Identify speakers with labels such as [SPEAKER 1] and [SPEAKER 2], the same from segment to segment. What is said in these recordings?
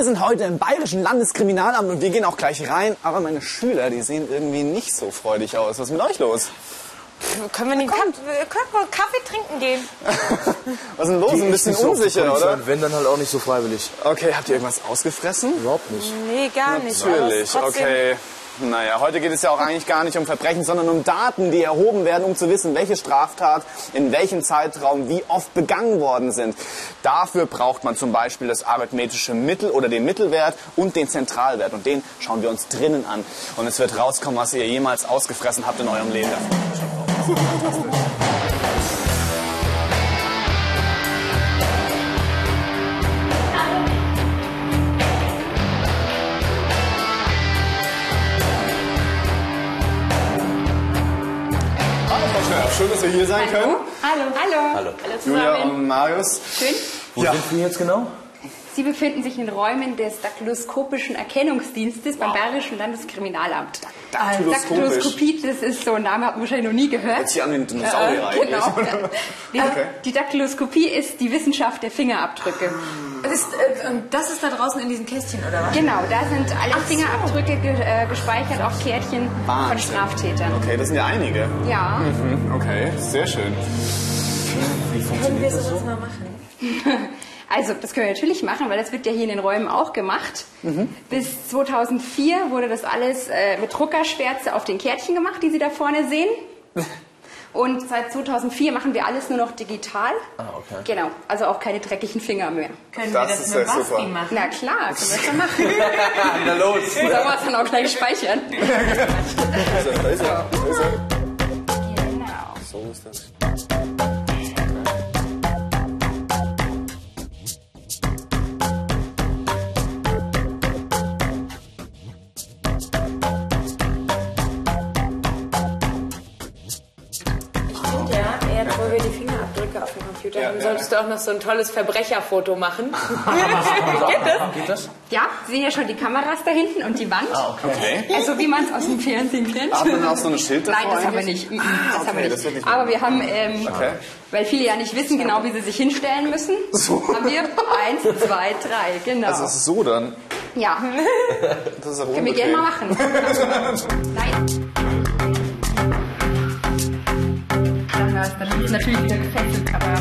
[SPEAKER 1] Wir sind heute im Bayerischen Landeskriminalamt und wir gehen auch gleich rein. Aber meine Schüler, die sehen irgendwie nicht so freudig aus. Was ist mit euch los?
[SPEAKER 2] Können wir nicht Kaffee, wir können wohl Kaffee trinken gehen?
[SPEAKER 1] Was ist denn los? Ein bisschen
[SPEAKER 3] die
[SPEAKER 1] unsicher, oder?
[SPEAKER 3] und Wenn, dann halt auch nicht so freiwillig.
[SPEAKER 1] Okay, habt ihr irgendwas ausgefressen?
[SPEAKER 3] Überhaupt nicht.
[SPEAKER 2] Nee, gar nicht.
[SPEAKER 1] Natürlich, okay. Naja, heute geht es ja auch eigentlich gar nicht um Verbrechen, sondern um Daten, die erhoben werden, um zu wissen, welche Straftat in welchem Zeitraum wie oft begangen worden sind. Dafür braucht man zum Beispiel das arithmetische Mittel oder den Mittelwert und den Zentralwert. Und den schauen wir uns drinnen an. Und es wird rauskommen, was ihr jemals ausgefressen habt in eurem Leben. Schön, dass wir hier sein können.
[SPEAKER 4] Hallo. Hallo.
[SPEAKER 3] Hallo.
[SPEAKER 1] Julia
[SPEAKER 4] zusammen.
[SPEAKER 1] und Marius.
[SPEAKER 4] Schön.
[SPEAKER 3] Wo
[SPEAKER 1] Ja.
[SPEAKER 3] sind wir jetzt genau?
[SPEAKER 4] Sie befinden sich in Räumen des daktyloskopischen Erkennungsdienstes beim Bayerischen Landeskriminalamt. Daktyloskopie, das ist so ein Name, hat man wahrscheinlich noch nie gehört.
[SPEAKER 1] Hört sich an wie ein Dinosaurier eigentlich.
[SPEAKER 4] Genau. Die,
[SPEAKER 1] Okay.
[SPEAKER 4] die Daktyloskopie ist die Wissenschaft der Fingerabdrücke.
[SPEAKER 2] Das ist, äh, und das ist da draußen in diesem Kästchen, oder was?
[SPEAKER 4] Genau, da sind alle Fingerabdrücke ge äh, gespeichert auf Kärtchen von
[SPEAKER 1] Wahnsinn.
[SPEAKER 4] Straftätern.
[SPEAKER 1] Okay, das sind ja einige.
[SPEAKER 4] Ja,
[SPEAKER 1] Mhm, Okay, sehr schön.
[SPEAKER 2] Können wir sowas mal machen?
[SPEAKER 4] also das können wir natürlich machen, weil das wird ja hier in den Räumen auch gemacht.
[SPEAKER 1] Mhm.
[SPEAKER 4] Bis 2004 wurde das alles äh, mit Druckerschwärze auf den Kärtchen gemacht, die Sie da vorne sehen. Und seit 2004 machen wir alles nur noch digital.
[SPEAKER 3] Ah, okay.
[SPEAKER 4] Genau, also auch keine dreckigen Finger mehr.
[SPEAKER 2] Können
[SPEAKER 1] Das
[SPEAKER 2] wir das
[SPEAKER 1] ist
[SPEAKER 2] mit
[SPEAKER 1] ja super.
[SPEAKER 2] Basti machen?
[SPEAKER 4] Na klar, können wir das dann machen.
[SPEAKER 3] Na los.
[SPEAKER 4] Sollen wir es dann auch gleich speichern? Genau.
[SPEAKER 1] So ist das.
[SPEAKER 2] Fingerabdrücke auf dem Computer
[SPEAKER 1] Ja,
[SPEAKER 2] haben,
[SPEAKER 1] ja,
[SPEAKER 2] solltest du auch noch so ein tolles Verbrecherfoto machen.
[SPEAKER 3] Geht das?
[SPEAKER 4] Ja, Sie sehen ja schon die Kameras da hinten und die Wand.
[SPEAKER 1] Okay.
[SPEAKER 4] Also wie man es aus dem Fernsehen kennt.
[SPEAKER 1] Hat man auch so ein Schild davor
[SPEAKER 4] Nein, das haben wir nicht. Mhm,
[SPEAKER 1] Ah,
[SPEAKER 4] das haben
[SPEAKER 1] okay,
[SPEAKER 4] wir
[SPEAKER 1] das
[SPEAKER 4] nicht.
[SPEAKER 1] nicht
[SPEAKER 4] Aber wir haben, ähm,
[SPEAKER 1] Okay.
[SPEAKER 4] weil viele ja nicht wissen genau, wie sie sich hinstellen müssen,
[SPEAKER 1] So.
[SPEAKER 4] haben wir eins, zwei, drei, genau.
[SPEAKER 1] Das ist so dann.
[SPEAKER 4] ja,
[SPEAKER 1] Das ist
[SPEAKER 4] können wir gerne mal machen. Nein. Dann ist natürlich wieder gefesselt, aber...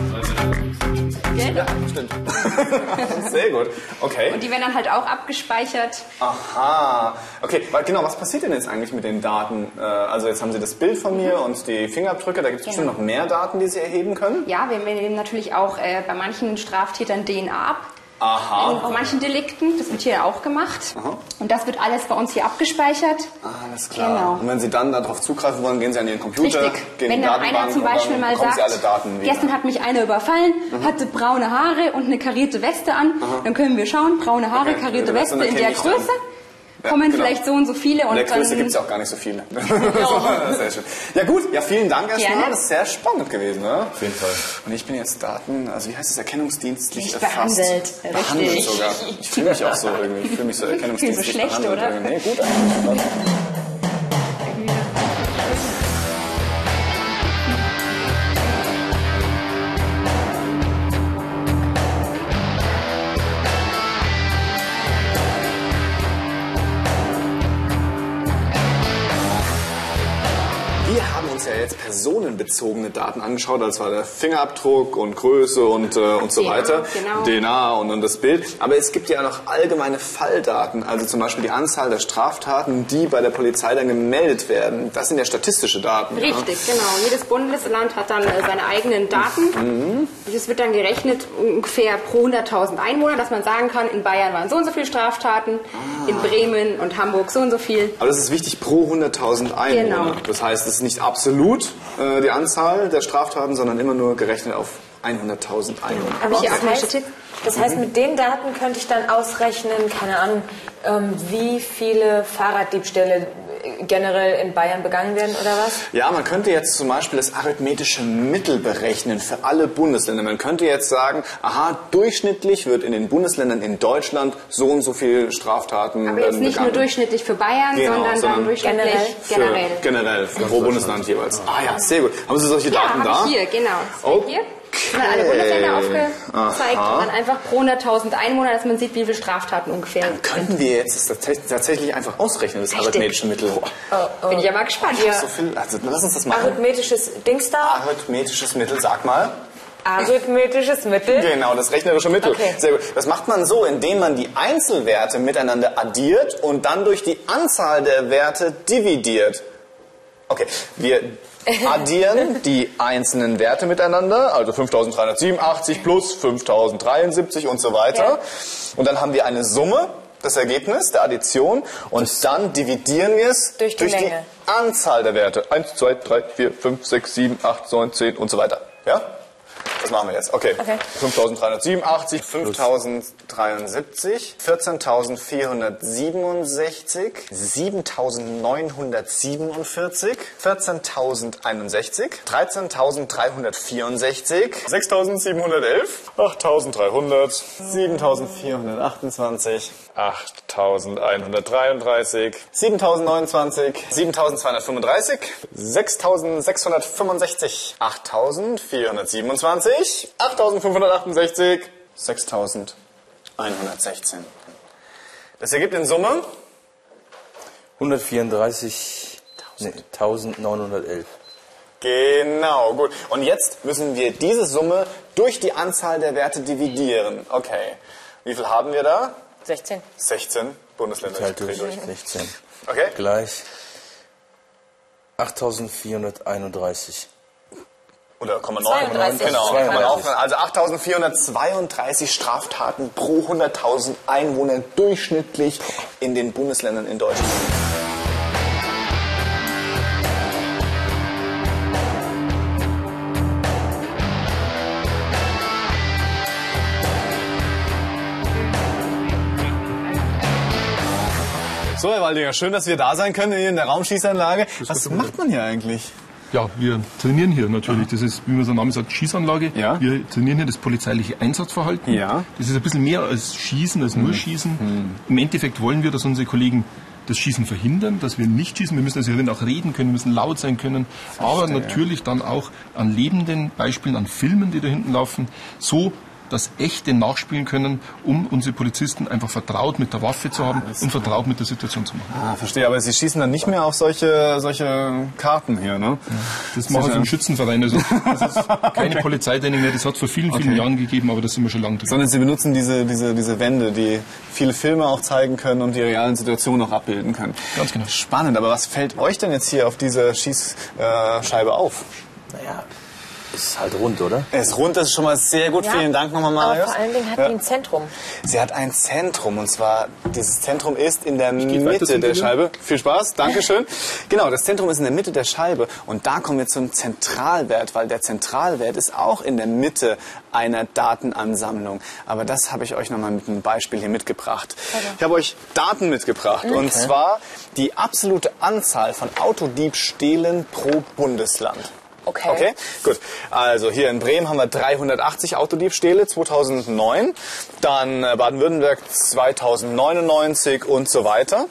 [SPEAKER 4] Gell?
[SPEAKER 1] Stimmt. Sehr gut. Okay.
[SPEAKER 4] Und die werden dann halt auch abgespeichert.
[SPEAKER 1] Aha. Okay, genau, was passiert denn jetzt eigentlich mit den Daten? Äh, Also jetzt haben Sie das Bild von mir und die Fingerabdrücke. Da gibt es bestimmt noch mehr Daten, die Sie erheben können.
[SPEAKER 4] Ja, wir nehmen natürlich auch äh, bei manchen Straftätern DNA ab.
[SPEAKER 1] Aha.
[SPEAKER 4] In, bei manchen Delikten, das wird hier auch gemacht. Und das wird alles bei uns hier abgespeichert.
[SPEAKER 1] Alles klar.
[SPEAKER 4] Genau.
[SPEAKER 1] Und wenn Sie dann darauf zugreifen wollen, gehen Sie an Ihren Computer,
[SPEAKER 4] Richtig.
[SPEAKER 1] gehen
[SPEAKER 4] Wenn dann einer zum Beispiel mal sagt, gestern hat mich einer überfallen, hatte braune Haare und eine karierte Weste an, dann können wir schauen, braune Haare,
[SPEAKER 1] Okay,
[SPEAKER 4] karierte
[SPEAKER 1] Weste,
[SPEAKER 4] in der
[SPEAKER 1] ich dann. Ja,
[SPEAKER 4] kommen
[SPEAKER 1] genau.
[SPEAKER 4] vielleicht so und so viele
[SPEAKER 1] In
[SPEAKER 4] und
[SPEAKER 1] der
[SPEAKER 4] dann
[SPEAKER 1] Größe gibt es ja auch gar nicht so viele. Sehr schön. Ja gut, ja vielen Dank erstmal.
[SPEAKER 4] Gerne.
[SPEAKER 1] Das ist sehr spannend gewesen. Ne?
[SPEAKER 3] Auf jeden Fall.
[SPEAKER 1] Und ich bin jetzt Daten, also wie heißt es, erkennungsdienstlich
[SPEAKER 4] Nicht
[SPEAKER 1] erfasst.
[SPEAKER 4] behandelt.
[SPEAKER 1] Behandelt
[SPEAKER 4] Richtig.
[SPEAKER 1] sogar. Ich fühle mich auch so irgendwie. Ich fühle mich so erkennungsdienstlich
[SPEAKER 4] schlecht,
[SPEAKER 1] behandelt.
[SPEAKER 4] oder?
[SPEAKER 1] irgendwie. Nee, gut eigentlich. Personenbezogene Daten angeschaut, das war der Fingerabdruck und Größe und, äh, und so
[SPEAKER 4] DNA,
[SPEAKER 1] weiter.
[SPEAKER 4] genau.
[SPEAKER 1] DNA und, und das Bild. Aber es gibt ja noch allgemeine Falldaten, also zum Beispiel die Anzahl der Straftaten, die bei der Polizei dann gemeldet werden. Das sind ja statistische Daten. ja.
[SPEAKER 4] Richtig, genau. Jedes Bundesland hat dann äh, seine eigenen Daten.
[SPEAKER 1] Mhm.
[SPEAKER 4] Es wird dann gerechnet ungefähr pro 100.000 Einwohner, dass man sagen kann, in Bayern waren so und so viele Straftaten, in
[SPEAKER 1] Ah.
[SPEAKER 4] Bremen und Hamburg so und so viel.
[SPEAKER 1] Aber das ist wichtig pro 100.000 Einwohner.
[SPEAKER 4] Genau.
[SPEAKER 1] Das heißt, es ist nicht absolut äh, die Anzahl der Straftaten, sondern immer nur gerechnet auf 100.000 Einwohner.
[SPEAKER 2] Aber
[SPEAKER 4] auch
[SPEAKER 2] das heißt, das heißt, mit den Daten könnte ich dann ausrechnen, keine Ahnung, ähm, wie viele Fahrraddiebstähle äh, generell in Bayern begangen werden oder was?
[SPEAKER 1] Ja, man könnte jetzt zum Beispiel das arithmetische Mittel berechnen für alle Bundesländer. Man könnte jetzt sagen, aha, durchschnittlich wird in den Bundesländern in Deutschland so und so viel Straftaten
[SPEAKER 4] Aber jetzt
[SPEAKER 1] werden
[SPEAKER 4] nicht nur
[SPEAKER 1] begangen.
[SPEAKER 4] durchschnittlich für Bayern,
[SPEAKER 1] Genau,
[SPEAKER 4] sondern,
[SPEAKER 1] sondern
[SPEAKER 4] dann durchschnittlich
[SPEAKER 1] Für,
[SPEAKER 4] generell.
[SPEAKER 1] generell, für pro Bundesland jeweils. Ah ja, sehr gut. Haben Sie solche
[SPEAKER 4] Ja,
[SPEAKER 1] Daten da?
[SPEAKER 4] hier, genau.
[SPEAKER 1] Oh,
[SPEAKER 4] Hier. Sind alle Bundesländer aufgezeigt und dann einfach pro 100.000 Einwohner, dass man sieht, wie viele Straftaten ungefähr sind.
[SPEAKER 1] Könnten wir jetzt tatsächlich einfach ausrechnen, das
[SPEAKER 4] Richtig.
[SPEAKER 1] arithmetische Mittel?
[SPEAKER 4] Bin ich ja mal gespannt.
[SPEAKER 1] So viel, also lass uns das machen.
[SPEAKER 2] Arithmetisches Dings da.
[SPEAKER 1] Arithmetisches Mittel, sag mal.
[SPEAKER 2] Arithmetisches Mittel.
[SPEAKER 1] Genau, das rechnerische Mittel.
[SPEAKER 2] Okay.
[SPEAKER 1] Sehr gut. Das macht man so, indem man die Einzelwerte miteinander addiert und dann durch die Anzahl der Werte dividiert. Okay, wir addieren die einzelnen Werte miteinander, also 5387 plus 5073 und so weiter.
[SPEAKER 2] Ja.
[SPEAKER 1] Und dann haben wir eine Summe, das Ergebnis der Addition, und dann dividieren wir es
[SPEAKER 2] Durch die Menge.
[SPEAKER 1] Anzahl der Werte. 1, 2, 3, 4, 5, 6, 7, 8, 9, 10 und so weiter. Ja? Das machen wir jetzt. Okay.
[SPEAKER 2] Okay.
[SPEAKER 1] 5387, 5073, 14467, 7947, 14061, 13364, 6711, 8300, 7428, 8133, 7029, 7235, 6665, 8427, 8568, 6116. Das ergibt in Summe
[SPEAKER 3] 134, nee, 1911.
[SPEAKER 1] Genau, gut. Und jetzt müssen wir diese Summe durch die Anzahl der Werte dividieren. Okay. Wie viel haben wir da?
[SPEAKER 2] 16.
[SPEAKER 1] 16 Bundesländer.
[SPEAKER 3] Teilt
[SPEAKER 1] Ich dreh
[SPEAKER 3] durch
[SPEAKER 1] durch.
[SPEAKER 3] 16.
[SPEAKER 1] Okay.
[SPEAKER 3] Gleich 8431.
[SPEAKER 1] Oder 0,9.
[SPEAKER 2] 32.
[SPEAKER 1] Genau.
[SPEAKER 3] 32.
[SPEAKER 1] Also 8432 Straftaten pro 100.000 Einwohner durchschnittlich in den Bundesländern in Deutschland. So, Herr Waldinger, schön, dass wir da sein können hier in der Raumschießanlage. Was macht man hier eigentlich?
[SPEAKER 5] Ja, wir trainieren hier natürlich. Das ist, wie man so Name sagt, Schießanlage.
[SPEAKER 1] Ja.
[SPEAKER 5] Wir trainieren hier das polizeiliche Einsatzverhalten.
[SPEAKER 1] Ja.
[SPEAKER 5] Das ist ein bisschen mehr als Schießen, als nur Schießen. Im Endeffekt wollen wir, dass unsere Kollegen das Schießen verhindern, dass wir nicht schießen. Wir müssen also auch reden können, wir müssen laut sein können. Aber natürlich dann auch an lebenden Beispielen, an Filmen, die da hinten laufen, so das echte nachspielen können, um unsere Polizisten einfach vertraut mit der Waffe zu haben und vertraut mit der Situation zu machen.
[SPEAKER 1] Ah, verstehe, aber Sie schießen dann nicht mehr auf solche, solche Karten hier, ne?
[SPEAKER 5] Das machen wir im Schützenverein. Also das ist keine Polizeitraining mehr. Das hat es vor vielen, vielen
[SPEAKER 1] Okay.
[SPEAKER 5] Jahren gegeben, aber da sind wir schon lange drin.
[SPEAKER 1] Sondern Sie benutzen diese, diese, diese Wände, die viele Filme auch zeigen können und die realen Situationen auch abbilden können.
[SPEAKER 5] Ganz genau.
[SPEAKER 1] Spannend, aber was fällt euch denn jetzt hier auf dieser Schießscheibe auf?
[SPEAKER 3] Naja, ist halt rund, oder?
[SPEAKER 1] Es ist rund, das ist schon mal sehr gut.
[SPEAKER 2] Ja,
[SPEAKER 1] Vielen Dank nochmal,
[SPEAKER 2] Aber
[SPEAKER 1] Marius.
[SPEAKER 2] vor allen Dingen hat
[SPEAKER 1] Ja.
[SPEAKER 2] die ein Zentrum.
[SPEAKER 1] Sie hat ein Zentrum und zwar dieses Zentrum ist in der Mitte der. Scheibe. Viel Spaß, Dankeschön. genau, das Zentrum ist in der Mitte der Scheibe und da kommen wir zum Zentralwert, weil der Zentralwert ist auch in der Mitte einer Datenansammlung. Aber das habe ich euch nochmal mit einem Beispiel hier mitgebracht. Ich habe euch Daten mitgebracht und zwar die absolute Anzahl von Autodiebstählen pro Bundesland.
[SPEAKER 2] Okay.
[SPEAKER 1] Okay, gut. Also hier in Bremen haben wir 380 Autodiebstähle 2009, dann äh, Baden-Württemberg 2099 und so weiter.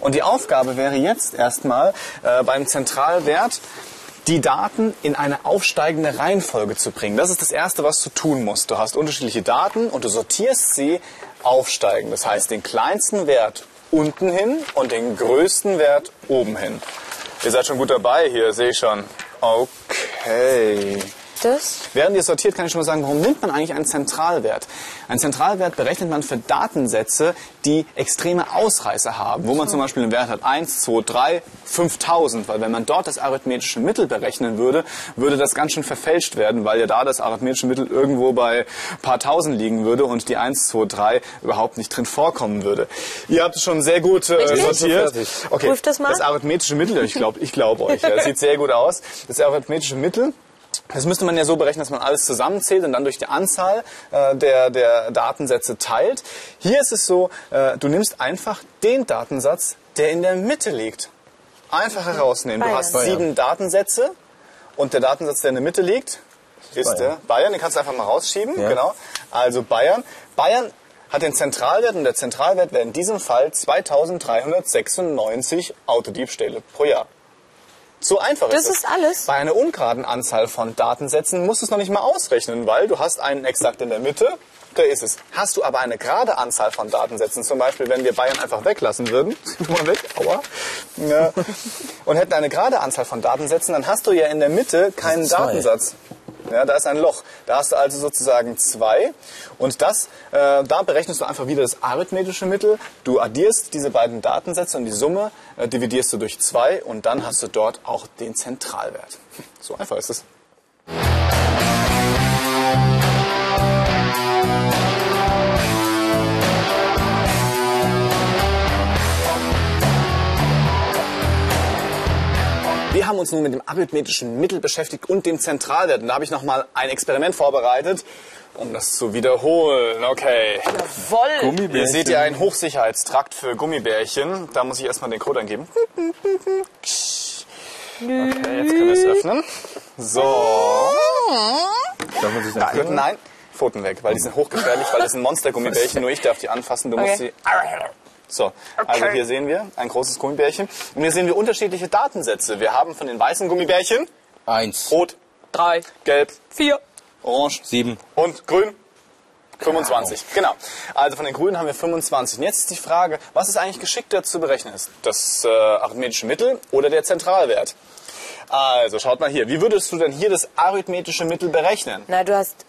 [SPEAKER 1] Und die Aufgabe wäre jetzt erstmal äh, beim Zentralwert die Daten in eine aufsteigende Reihenfolge zu bringen. Das ist das Erste, was du tun musst. Du hast unterschiedliche Daten und du sortierst sie aufsteigend. Das heißt, den kleinsten Wert unten hin und den größten Wert oben hin. Ihr seid schon gut dabei hier, sehe ich schon. Okay.
[SPEAKER 2] Das?
[SPEAKER 1] Während ihr sortiert, kann ich schon mal sagen, warum nimmt man eigentlich einen Zentralwert? Einen Zentralwert berechnet man für Datensätze, die extreme Ausreißer haben, wo man zum Beispiel einen Wert hat 1, 2, 3, 5000, weil wenn man dort das arithmetische Mittel berechnen würde, würde das ganz schön verfälscht werden, weil ja da das arithmetische Mittel irgendwo bei ein paar tausend liegen würde und die 1, 2, 3 überhaupt nicht drin vorkommen würde. Ihr habt es schon sehr gut äh, sortiert. Okay,
[SPEAKER 2] Prüft das mal.
[SPEAKER 1] das arithmetische Mittel, ich glaube ich glaub euch, ja, das sieht sehr gut aus. Das arithmetische Mittel das müsste man ja so berechnen, dass man alles zusammenzählt und dann durch die Anzahl äh, der, der Datensätze teilt. Hier ist es so, äh, du nimmst einfach den Datensatz, der in der Mitte liegt. Einfach herausnehmen. Du
[SPEAKER 2] Bayern.
[SPEAKER 1] hast sieben Datensätze und der Datensatz, der in der Mitte liegt, ist
[SPEAKER 3] Bayern.
[SPEAKER 1] der Bayern. Den kannst du einfach mal rausschieben.
[SPEAKER 3] Ja.
[SPEAKER 1] Genau. Also Bayern. Bayern hat den Zentralwert und der Zentralwert wäre in diesem Fall 2396 Autodiebstähle pro Jahr. So einfach
[SPEAKER 2] Das
[SPEAKER 1] ist es.
[SPEAKER 2] ist alles?
[SPEAKER 1] Bei einer ungeraden Anzahl von Datensätzen musst du es noch nicht mal ausrechnen, weil du hast einen exakt in der Mitte, da ist es. Hast du aber eine gerade Anzahl von Datensätzen, zum Beispiel wenn wir Bayern einfach weglassen würden, mal weg, aua, ja, und hätten eine gerade Anzahl von Datensätzen, dann hast du ja in der Mitte keinen. Datensatz. Ja, da ist ein Loch. Da hast du also sozusagen zwei. Und das, äh, da berechnest du einfach wieder das arithmetische Mittel. Du addierst diese beiden Datensätze und die Summe äh, dividierst du durch zwei und dann hast du dort auch den Zentralwert. So einfach ist es. Wir haben uns nun mit dem arithmetischen Mittel beschäftigt und dem Zentralwert. Und da habe ich nochmal ein Experiment vorbereitet, um das zu wiederholen. Okay.
[SPEAKER 2] Woll.
[SPEAKER 1] Ihr seht ja einen Hochsicherheitstrakt für Gummibärchen. Da muss ich erstmal den Code eingeben. Okay, jetzt können wir es öffnen. So.
[SPEAKER 3] Darf man sich
[SPEAKER 1] Nein, nein, Pfoten weg, weil die sind hochgefährlich, weil das sind Monster-Gummibärchen. Nur ich darf die anfassen. Du musst
[SPEAKER 2] Okay.
[SPEAKER 1] sie. So, also hier sehen wir ein großes Gummibärchen. Und hier sehen wir unterschiedliche Datensätze. Wir haben von den weißen Gummibärchen
[SPEAKER 3] Eins,
[SPEAKER 1] rot,
[SPEAKER 2] Drei.
[SPEAKER 1] gelb,
[SPEAKER 2] Vier.
[SPEAKER 1] orange,
[SPEAKER 3] sieben.
[SPEAKER 1] Und grün? 25. Genau. Also von den Grünen haben wir 25. Und jetzt ist die Frage, was ist eigentlich geschickter zu berechnen? Ist das äh, arithmetische Mittel oder der Zentralwert? Also schaut mal hier. Wie würdest du denn hier das arithmetische Mittel berechnen?
[SPEAKER 2] Na, du hast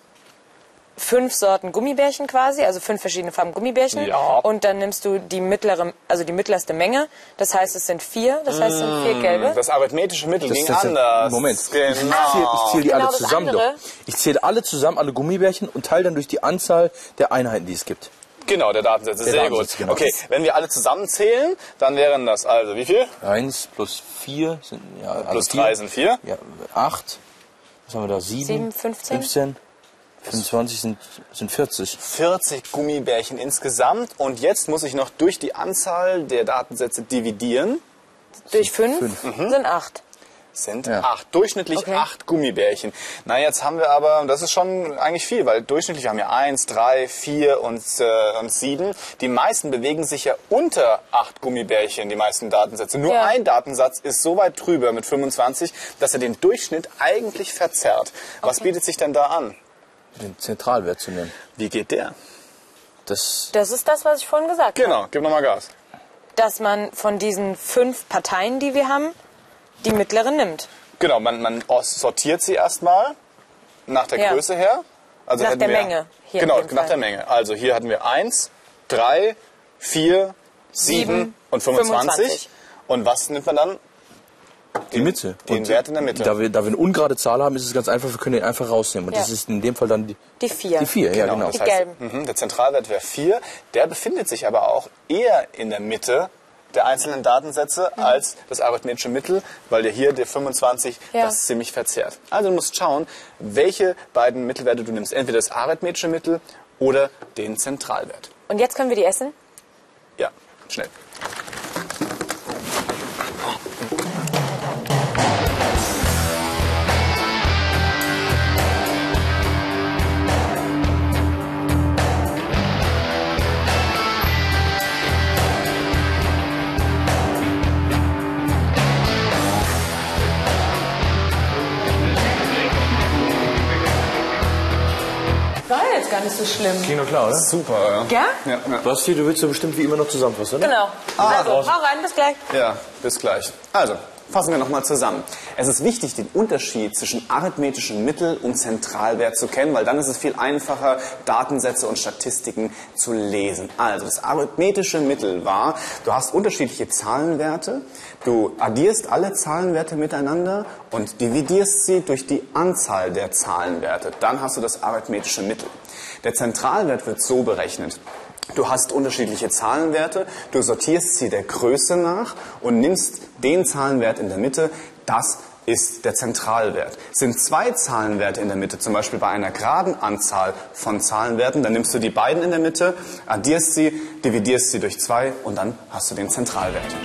[SPEAKER 2] fünf Sorten Gummibärchen quasi, also fünf verschiedene Farben Gummibärchen.
[SPEAKER 1] Ja.
[SPEAKER 2] Und dann nimmst du die mittlere, also die mittlerste Menge. Das heißt, es sind vier. Das heißt, es sind vier gelbe.
[SPEAKER 1] Das arithmetische Mittel
[SPEAKER 3] Das,
[SPEAKER 1] ging
[SPEAKER 3] das,
[SPEAKER 1] anders.
[SPEAKER 3] Moment. Ich
[SPEAKER 1] Genau.
[SPEAKER 3] zähle ich zähl die
[SPEAKER 2] Genau
[SPEAKER 3] alle zusammen
[SPEAKER 2] andere.
[SPEAKER 3] doch. Ich zähle alle zusammen, alle Gummibärchen und teile dann durch die Anzahl der Einheiten, die es gibt.
[SPEAKER 1] Genau, der Datensätze.
[SPEAKER 3] Der
[SPEAKER 1] Sehr
[SPEAKER 3] Datensatz,
[SPEAKER 1] gut.
[SPEAKER 3] genau.
[SPEAKER 1] Okay, wenn wir alle zusammenzählen, dann wären das also wie viel?
[SPEAKER 3] Eins plus vier sind ja also
[SPEAKER 1] Plus
[SPEAKER 3] vier.
[SPEAKER 1] drei sind vier.
[SPEAKER 3] Ja, acht. Was haben wir da? Sieben.
[SPEAKER 2] Sieben, 15.
[SPEAKER 3] 15. 25 sind, sind 40.
[SPEAKER 1] 40 Gummibärchen insgesamt. Und jetzt muss ich noch durch die Anzahl der Datensätze dividieren.
[SPEAKER 2] Durch fünf, sind acht.
[SPEAKER 1] sind
[SPEAKER 3] Ja.
[SPEAKER 1] acht. Durchschnittlich
[SPEAKER 2] Okay.
[SPEAKER 1] acht Gummibärchen. Na, jetzt haben wir aber, das ist schon eigentlich viel, weil durchschnittlich haben wir eins, drei, vier und, äh, und sieben. Die meisten bewegen sich ja unter acht Gummibärchen, die meisten Datensätze. Nur
[SPEAKER 2] Ja.
[SPEAKER 1] ein Datensatz ist so weit drüber mit 25, dass er den Durchschnitt eigentlich verzerrt. Was
[SPEAKER 2] Okay.
[SPEAKER 1] bietet sich denn da an?
[SPEAKER 3] Den Zentralwert zu nehmen.
[SPEAKER 1] Wie geht der?
[SPEAKER 3] Das,
[SPEAKER 2] Das ist das, was ich vorhin gesagt habe.
[SPEAKER 1] Genau, gib nochmal Gas.
[SPEAKER 2] Dass man von diesen fünf Parteien, die wir haben, die mittlere nimmt.
[SPEAKER 1] Genau, man, man sortiert sie erstmal nach der
[SPEAKER 2] Ja.
[SPEAKER 1] Größe her. Also
[SPEAKER 2] Nach der
[SPEAKER 1] wir,
[SPEAKER 2] Menge, hier
[SPEAKER 1] genau, nach
[SPEAKER 2] Fall.
[SPEAKER 1] der Menge. Also hier hatten wir 1, 3, 4, 7
[SPEAKER 2] Sieben
[SPEAKER 1] und 25.
[SPEAKER 2] 25.
[SPEAKER 1] Und was nimmt man dann?
[SPEAKER 3] Die Mitte.
[SPEAKER 1] Den Wert in der Mitte.
[SPEAKER 3] Da wir, da wir eine ungerade Zahl haben, ist es ganz einfach, wir können den einfach rausnehmen. Und
[SPEAKER 2] Ja.
[SPEAKER 3] das ist in dem Fall dann die,
[SPEAKER 2] Die vier.
[SPEAKER 3] die vier. Ja, genau.
[SPEAKER 1] Das
[SPEAKER 2] Die
[SPEAKER 1] heißt,
[SPEAKER 2] gelben.
[SPEAKER 1] mhm, der Zentralwert wäre 4. Der befindet sich aber auch eher in der Mitte der einzelnen Datensätze als das arithmetische Mittel, weil der hier der 25
[SPEAKER 2] Ja.
[SPEAKER 1] das ziemlich verzerrt. Also du musst schauen, welche beiden Mittelwerte du nimmst. Entweder das arithmetische Mittel oder den Zentralwert.
[SPEAKER 2] Und jetzt können wir die essen?
[SPEAKER 1] Ja, schnell.
[SPEAKER 2] Nicht so schlimm.
[SPEAKER 3] Kino klar, oder?
[SPEAKER 1] Super,
[SPEAKER 2] Ja?
[SPEAKER 1] ja. ja.
[SPEAKER 3] Basti, du willst ja bestimmt wie immer noch zusammenfassen, oder?
[SPEAKER 2] Genau. also, hau rein, bis gleich.
[SPEAKER 1] Ja, bis gleich. Also, fassen wir nochmal zusammen. Es ist wichtig, den Unterschied zwischen arithmetischem Mittel und Zentralwert zu kennen, weil dann ist es viel einfacher, Datensätze und Statistiken zu lesen. Also, das arithmetische Mittel war, du hast unterschiedliche Zahlenwerte, du addierst alle Zahlenwerte miteinander und dividierst sie durch die Anzahl der Zahlenwerte. Dann hast du das arithmetische Mittel. Der Zentralwert wird so berechnet. Du hast unterschiedliche Zahlenwerte, du sortierst sie der Größe nach und nimmst den Zahlenwert in der Mitte, das ist der Zentralwert. Sind zwei Zahlenwerte in der Mitte, zum Beispiel bei einer geraden Anzahl von Zahlenwerten, dann nimmst du die beiden in der Mitte, addierst sie, dividierst sie durch zwei und dann hast du den Zentralwert.